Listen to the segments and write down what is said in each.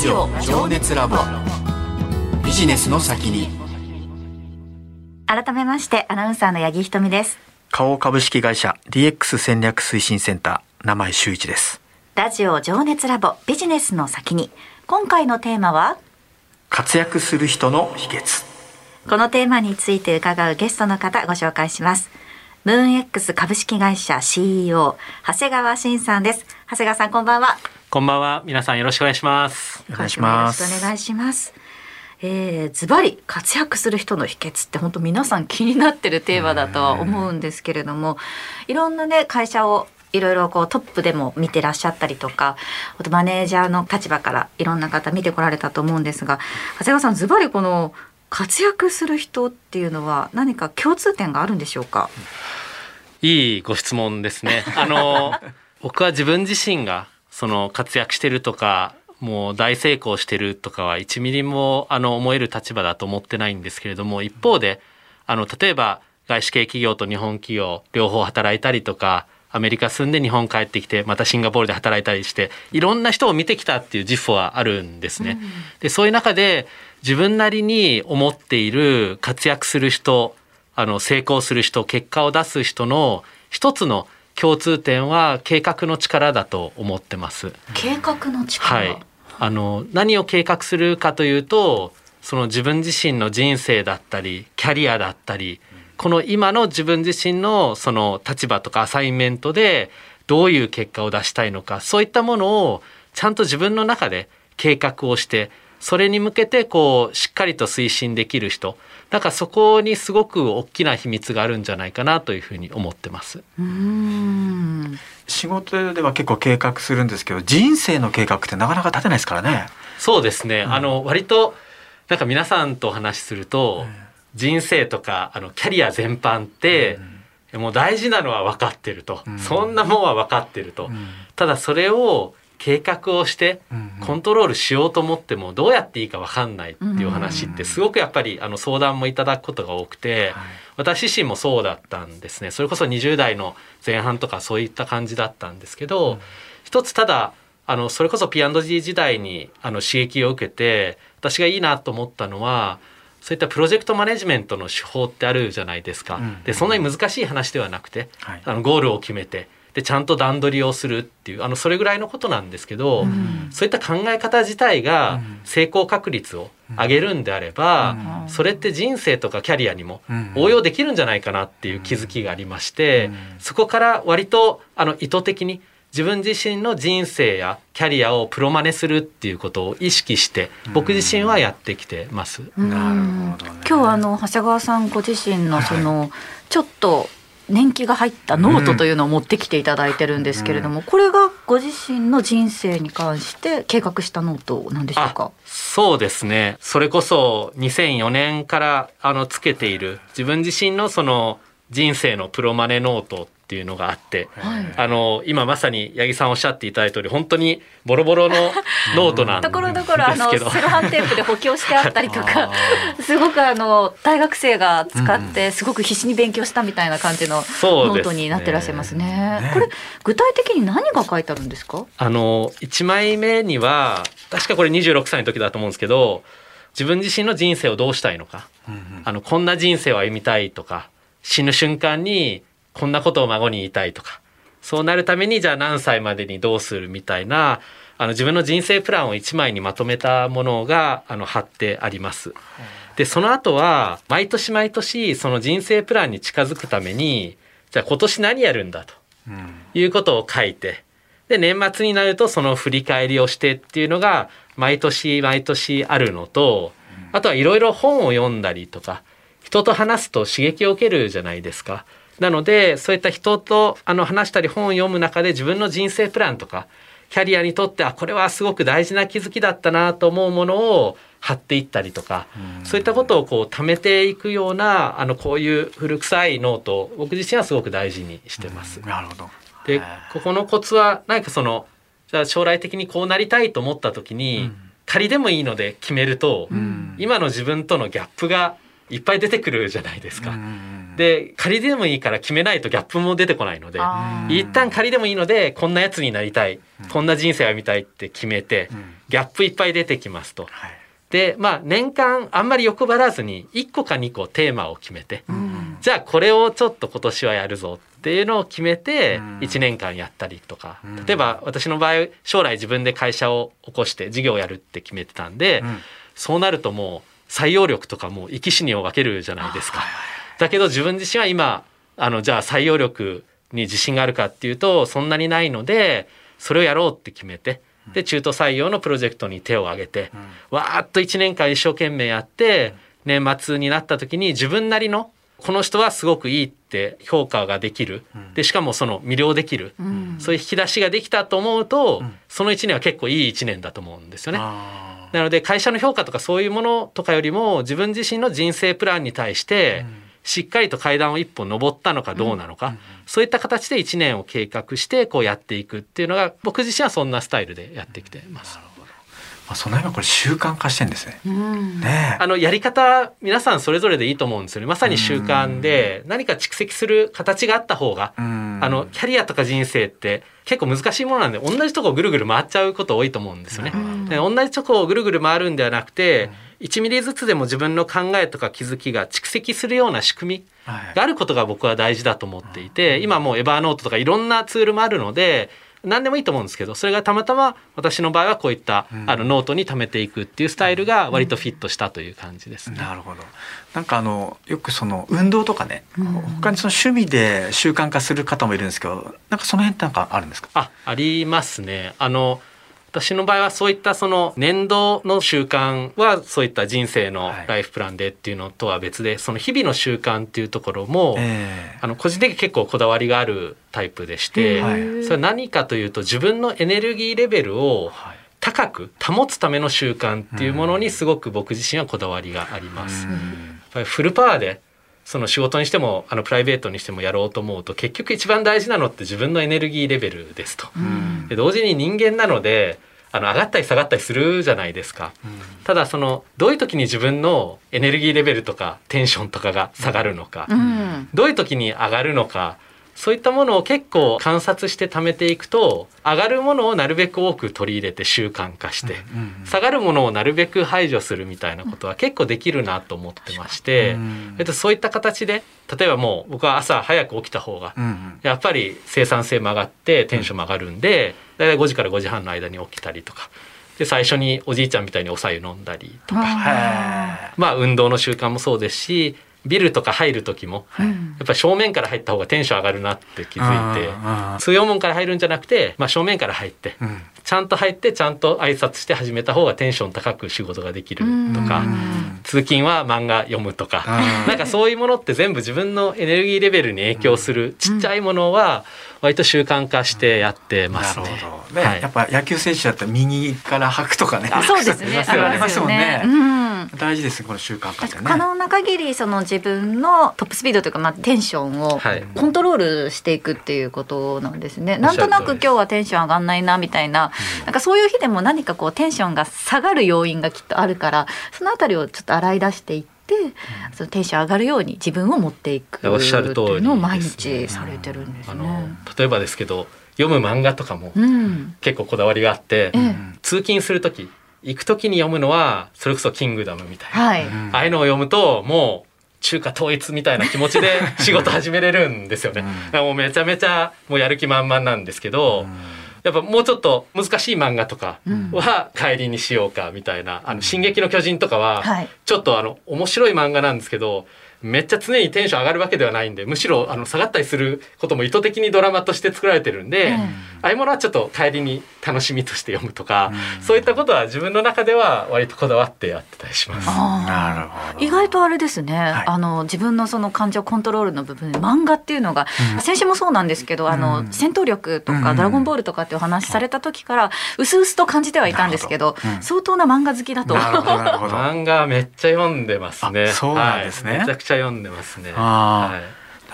ジオ情熱ラボ。ビジネスの先に。改めましてアナウンサーの八木ひとみです。花王株式会社 DX 戦略推進センター名前周一です。ラジオ情熱ラボビジネスの先に。今回のテーマは？活躍する人の秘訣。このテーマについて伺うゲストの方ご紹介します。ムーン X 株式会社 CEO 長谷川慎さんです。長谷川さんこんばんはこんばんは。皆さんよろしくお願いします。お願いしますよろしくお願いします。えー、ズバリ活躍する人の秘訣って本当皆さん気になってるテーマだとは思うんですけれどもいろんなね会社をいろいろこうトップでも見てらっしゃったりとかあとマネージャーの立場からいろんな方見てこられたと思うんですが長谷川さんズバリこの活躍する人っていうのは何か共通点があるんでしょうか？いいご質問ですね。あの僕は自分自身がその活躍してるとかもう大成功してるとかは1ミリもあの思える立場だと思ってないんですけれども一方であの例えば外資系企業と日本企業両方働いたりとかアメリカ住んで日本帰ってきてまたシンガポールで働いたりしていろんな人を見てきたっていう自負はあるんですね。でそういう中で自分なりに思っている活躍する人あの成功する人結果を出す人の一つの共通点は計画の力だと思ってます。計画の力、はい、あの何を計画するかというとその自分自身の人生だったりキャリアだったりこの今の自分自身のその立場とかアサインメントでどういう結果を出したいのかそういったものをちゃんと自分の中で計画をしてそれに向けてこうしっかりと推進できる人。だからそこにすごく大きな秘密があるんじゃないかなというふうに思ってます。うん。仕事では結構計画するんですけど人生の計画ってなかなか立てないですからね。そうですね、うん、あの割となんか皆さんとお話しすると、うん。人生とかあのキャリア全般って、うん、もう大事なのは分かってると、うん、そんなもんは分かってると、うん、ただそれを計画をしてコントロールしようと思ってもどうやっていいか分かんないっていう話ってすごくやっぱりあの相談もいただくことが多くて私自身もそうだったんですね。それこそ20代の前半とかそういった感じだったんですけど一つただあのそれこそ P&G 時代にあの刺激を受けて私がいいなと思ったのはそういったプロジェクトマネジメントの手法ってあるじゃないですか。うん、でそんなに難しい話ではなくて、はい、あのゴールを決めてでちゃんと段取りをするっていうあのそれぐらいのことなんですけど、うん、そういった考え方自体が成功確率を上げるんであれば、うん、それって人生とかキャリアにも応用できるんじゃないかなっていう気づきがありまして、そこから割とあの意図的に自分自身の人生やキャリアをプロマネするっていうことを意識して僕自身はやってきてます。なるほど、ね、今日あの長谷川さんご自身のその、はい、ちょっと年季が入ったノートというのを持ってきていただいてるんですけれども、うん、これがご自身の人生に関して計画したノートなんでしょうか？そうですね。それこそ2004年からあのつけている自分自身のその人生のプロマネノートっていうのがあって、はい、あの今まさに八木さんおっしゃっていただいた通り本当にボロボロのノートなんですけど。ところどころあのセロハンテープで補強してあったりとかすごくあの大学生が使ってすごく必死に勉強したみたいな感じのノートになってらっしゃいますね。ねこれ具体的に何が書いてあるんですか？あの1枚目には確かこれ26歳の時だと思うんですけど自分自身の人生をどうしたいのか、うんうん、あのこんな人生を歩みたいとか死ぬ瞬間にこんなことを孫に言いたいとかそうなるためにじゃあ何歳までにどうするみたいなあの自分の人生プランを1枚にまとめたものがあの貼ってあります。でその後は毎年毎年その人生プランに近づくためにじゃあ今年何やるんだということを書いてで年末になるとその振り返りをしてっていうのが毎年毎年あるのとあとはいろいろ本を読んだりとか人と話すと刺激を受けるじゃないですか。なのでそういった人とあの話したり本を読む中で自分の人生プランとかキャリアにとってあこれはすごく大事な気づきだったなと思うものを貼っていったりとか、そういったことをこう貯めていくようなあのこういう古臭いノートを僕自身はすごく大事にしてます。なるほど。でここのコツは何かそのじゃあ将来的にこうなりたいと思った時に、うん、仮でもいいので決めると、うん、今の自分とのギャップがいっぱい出てくるじゃないですか。で仮でもいいから決めないとギャップも出てこないので一旦仮でもいいのでこんなやつになりたいうん。こんな人生を見たいって決めてうん。ギャップいっぱい出てきますと。はい。でまあ年間あんまり欲張らずに1個か2個テーマを決めてうん。じゃあこれをちょっと今年はやるぞっていうのを決めてうん。1年間やったりとか。うん。例えば私の場合将来自分で会社を起こして事業をやるって決めてたんでうん。そうなるともう採用力とかも生き死にを分けるじゃないですか。だけど自分自身は今あのじゃあ採用力に自信があるかっていうとそんなにないのでそれをやろうって決めてで中途採用のプロジェクトに手を挙げてうん。わーっと1年間一生懸命やって年末になった時に自分なりのこの人はすごくいいって評価ができる。うん。でしかもその魅了できる。うん。そういう引き出しができたと思うとうん。その1年は結構いい1年だと思うんですよね。なので会社の評価とかそういうものとかよりも自分自身の人生プランに対してしっかりと階段を一歩登ったのかどうなのか、うん。そういった形で1年を計画してこうやっていくっていうのが僕自身はそんなスタイルでやってきてます。まあその辺はこれ習慣化してんですね。うん。ねえ。あのやり方皆さんそれぞれでいいと思うんですよね。まさに習慣で何か蓄積する形があった方がうん。あのキャリアとか人生って結構難しいものなんで同じとこをぐるぐる回っちゃうこと多いと思うんですよね。うん。で同じとこをぐるぐる回るんではなくて1ミリずつでも自分の考えとか気づきが蓄積するような仕組みはい。があることが僕は大事だと思っていて今もうエバーノートとかいろんなツールもあるので何でもいいと思うんですけどそれがたまたま私の場合はこういったうんあのノートに貯めていくっていうスタイルが割とフィットしたという感じですね。なるほど。なんかあのよくその運動とかね、うん他にその趣味で習慣化する方もいるんですけど、なんかその辺ってなんかあるんですか？あありますね。あの私の場合はそういったその年度の習慣はそういった人生のはい。ライフプランでっていうのとは別でその日々の習慣っていうところも、ええ。あの個人的に結構こだわりがあるタイプでして、はい。それは何かというと自分のエネルギーレベルをはい。高く保つための習慣っていうものにすごく僕自身はこだわりがあります。やっうんぱりフルパワーでその仕事にしてもあのプライベートにしてもやろうと思うと結局一番大事なのって自分のエネルギーレベルですと。うんで同時に人間なのであの上がったり下がったりするじゃないですか。ただそのどういう時に自分のエネルギーレベルとかテンションとかが下がるのか、うんどういう時に上がるのかそういったものを結構観察して貯めていくと上がるものをなるべく多く取り入れて習慣化して、うん下がるものをなるべく排除するみたいなことは結構できるなと思ってまして、うんえっと、そういった形で例えばもう僕は朝早く起きた方がうんやっぱり生産性も上がってテンションも上がるんで、だいたい5時から5時半の間に起きたりとかで最初におじいちゃんみたいにお白湯飲んだりとか、へまあ運動の習慣もそうですしビルとか入る時もうんやっぱり正面から入った方がテンション上がるなって気づいてうん通用門から入るんじゃなくて、まあ、正面から入ってうん。ちゃんと入ってちゃんと挨拶して始めた方がテンション高く仕事ができるとかうん。通勤は漫画読むとかうんなんかそういうものって全部自分のエネルギーレベルに影響するちっちゃいものは割と習慣化してやってますね。やっぱ野球選手だったら右から履くとかね。そうですね。ありますもんね。うん大事ですねこの習慣化ってね。可能な限りその自分のトップスピードというか、まあ、テンションをはい。コントロールしていくっていうことなんですね。なんとなく今日はテンション上がんないなみたいな、なんかそういう日でも何かこうテンションが下がる要因がきっとあるからそのあたりをちょっと洗い出していって、そのテンション上がるように自分を持っていくっておっしゃる通りいうのを毎日されてるんですあのね。例えばですけど読む漫画とかもうん、結構こだわりがあって、ええ。通勤する時行く時に読むのはそれこそ「キングダム」みたいな、はい、うん。ああいうのを読むともう中華統一みたいな気持ちで仕事始めれるんですよね。うん。だからもうめちゃめちゃもうやる気満々なんですけど、やっぱもうちょっと難しい漫画とかは帰りにしようかみたいな「あの進撃の巨人」とかははい。ちょっとあの面白い漫画なんですけどめっちゃ常にテンション上がるわけではないんでむしろあの下がったりすることも意図的にドラマとして作られてるんで、ええああいうものはちょっと帰りに楽しみとして読むとか、うん。そういったことは自分の中では割とこだわってやってたりします。あー。なるほど。意外とあれですね、い。あの自分のその感情コントロールの部分で漫画っていうのが、うん。先週もそうなんですけど、あのうん。戦闘力とか、うん。ドラゴンボールとかってお話しされた時からうすうすと感じてはいたんですけど相当な漫画好きだと。なるほどなるほど。漫画めっちゃ読んでますね。あそうなんですね。はい。めちゃ読んでますね。は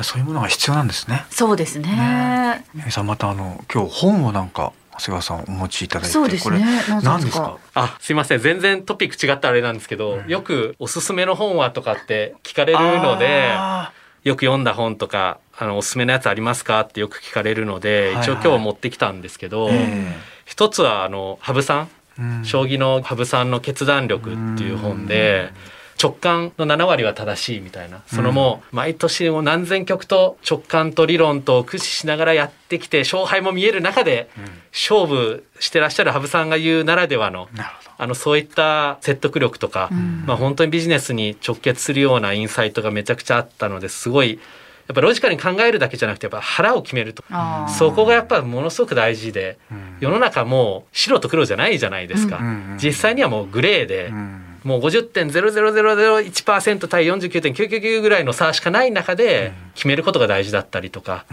い。そういうものが必要なんですね。そうですね。ね。皆さんまたあの今日本をなんか長谷川さんお持ちいただいてそうですこれね。なぜ何ですか？あすいません。全然トピック違ったあれなんですけど、うん。よくおすすめの本はとかって聞かれるのであよく読んだ本とかあのおすすめのやつありますか？ってよく聞かれるので、はい一応今日持ってきたんですけど、え一つはあの羽生さん？えうん。将棋の羽生さんの決断力っていう本で直感の7割は正しいみたいな。そのもう毎年もう何千局と直感と理論と駆使しながらやってきて勝敗も見える中で勝負してらっしゃる羽生さんが言うならではのあのそういった説得力とか、まあ、本当にビジネスに直結するようなインサイトがめちゃくちゃあったのですごいやっぱロジカルに考えるだけじゃなくてやっぱ腹を決めるとそこがやっぱものすごく大事でうん。世の中もう白と黒じゃないじゃないですか、うんうんうん実際にはもうグレーで、うんもう50.0001%対49.999ぐらいの差しかない中で決めることが大事だったりとか、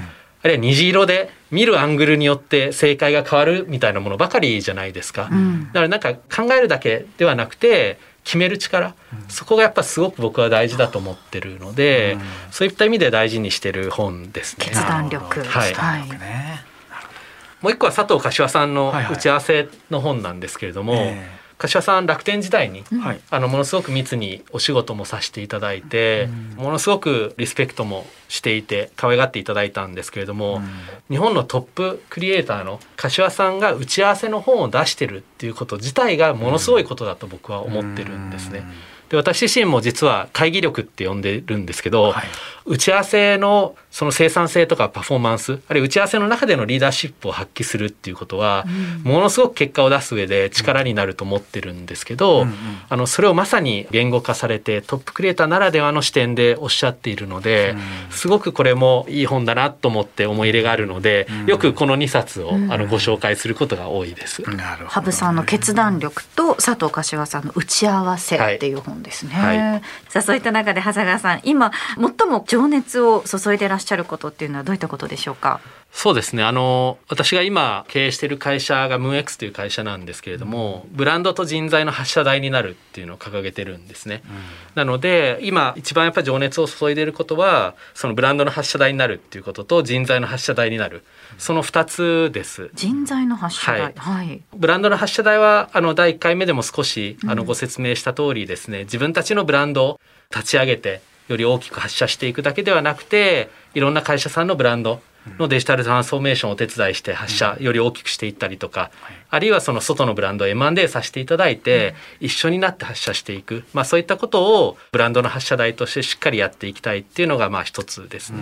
あるいは虹色で見るアングルによって正解が変わるみたいなものばかりじゃないですか。うん。だからなんか考えるだけではなくて決める力、そこがやっぱすごく僕は大事だと思ってるので、そういった意味で大事にしてる本ですね。決断力。はい。決断力ね。もう一個は佐藤柏さんのはいはい。打ち合わせの本なんですけれども、え柏さん楽天時代にえはい。あのものすごく密にお仕事もさせていただいて、ものすごくリスペクトもしていて可愛がっていただいたんですけれども、日本のトップクリエイターの柏さんが打ち合わせの本を出してるっていうこと自体がものすごいことだと僕は思ってるんですね。で私自身も実は会議力って呼んでるんですけど、はい。打ち合わせのその生産性とかパフォーマンスあるいは打ち合わせの中でのリーダーシップを発揮するっていうことは、ものすごく結果を出す上で力になると思ってるんですけど、うん。うんあのそれをまさに言語化されてトップクリエイターならではの視点でおっしゃっているので、すごくこれもいい本だなと思って思い入れがあるので、よくこの2冊をあのご紹介することが多いです。羽生さんの決断力と佐藤柏さんの打ち合わせっていう本ですね。はいはいさあそういった中で長谷川さん今最も情熱を注いでいらっしゃることっていうのはどういったことでしょうか？そうですね。あの私が今経営している会社がムーン X という会社なんですけれども、ブランドと人材の発射台になるっていうのを掲げてるんですね、なので今一番やっぱり情熱を注いでいることはそのブランドの発射台になるっていうことと人材の発射台になる。その2つです。人材の発射台。はい。はい。ブランドの発射台はあの第1回目でも少しあのご説明した通りですね、自分たちのブランドを立ち上げてより大きく発射していくだけではなくていろんな会社さんのブランドのデジタルトランスフォーメーションをお手伝いして発射より大きくしていったりとか、あるいはその外のブランドを M&A させていただいて、一緒になって発射していく、まあ、そういったことをブランドの発射台としてしっかりやっていきたいっていうのがまあ一つですね。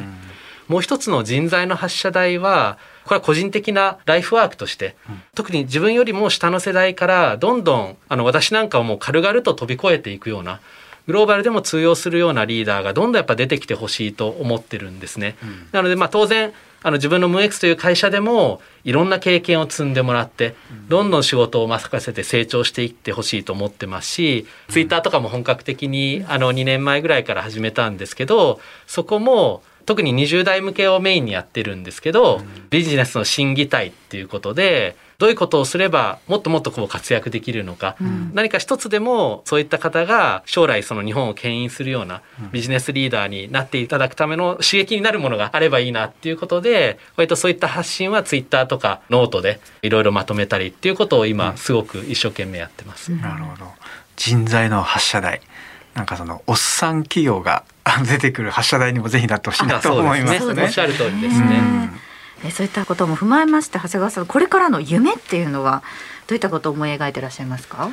もう一つの人材の発射台はこれは個人的なライフワークとして、特に自分よりも下の世代からどんどんあの私なんかをもう軽々と飛び越えていくようなグローバルでも通用するようなリーダーがどんどんやっぱ出てきてほしいと思ってるんですね。なのでまあ当然あの自分のムー X という会社でもいろんな経験を積んでもらってどんどん仕事を任せて成長していってほしいと思ってますしツイッターとかも本格的にあの2年前ぐらいから始めたんですけどそこも特に20代向けをメインにやってるんですけど、ビジネスの心技体っていうことでどういうことをすればもっともっとこう活躍できるのか、何か一つでもそういった方が将来その日本を牽引するようなビジネスリーダーになっていただくための刺激になるものがあればいいなっていうことで割とそういった発信はツイッターとかノートでいろいろまとめたりっていうことを今すごく一生懸命やってます。なるほど。人材の発射台。なんかそのおっさん企業があ 出てくる発射台にもぜひなってほしいなと思いますね。すね。おっしゃる通りですうん。ね。えそういったことも踏まえまして長谷川さんこれからの夢っていうのはどういったことを思い描いていらっしゃいますか？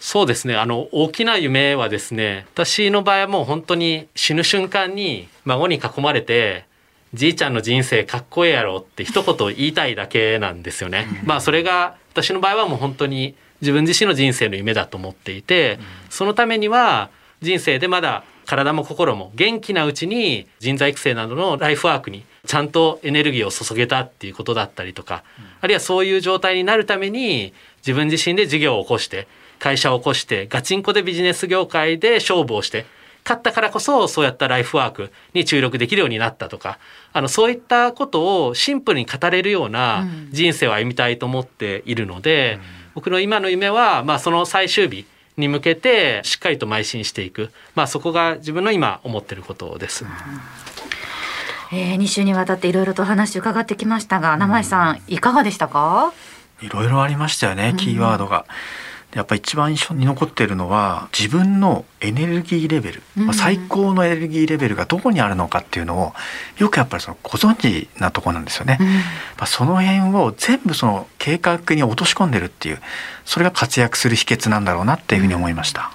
そうですねあの大きな夢はですね私の場合はもう本当に死ぬ瞬間に孫に囲まれてじいちゃんの人生かっこええやろって一言言いたいだけなんですよね。まあそれが私の場合はもう本当に自分自身の人生の夢だと思っていてそのためには人生でまだ体も心も元気なうちに人材育成などのライフワークにちゃんとエネルギーを注げたっていうことだったりとかあるいはそういう状態になるために自分自身で事業を起こして会社を起こしてガチンコでビジネス業界で勝負をして勝ったからこそそうやったライフワークに注力できるようになったとかあのそういったことをシンプルに語れるような人生を歩みたいと思っているので、僕の今の夢は、まあ、その最終日に向けてしっかりと邁進していく、まあ、そこが自分の今思ってることです。えー、2週にわたっていろいろとお話伺ってきましたが名前さんいかがでしたか？いろいろありましたよね、キーワードが。やっぱ一番印象に残っているのは自分のエネルギーレベル、うん。まあ、最高のエネルギーレベルがどこにあるのかっていうのをよくやっぱりそのご存知なところなんですよね。うん。まあ、その辺を全部その計画に落とし込んでるっていうそれが活躍する秘訣なんだろうなっていうふうに思いました。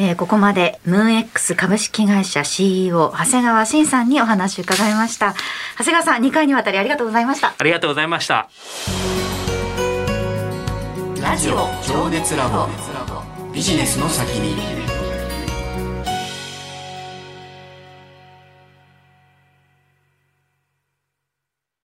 えーここまでムーン X 株式会社 CEO 長谷川慎さんにお話を伺いました。長谷川さん2回にわたりありがとうございました。ありがとうございましたラジオ情熱ラボ。ビジネスの先に。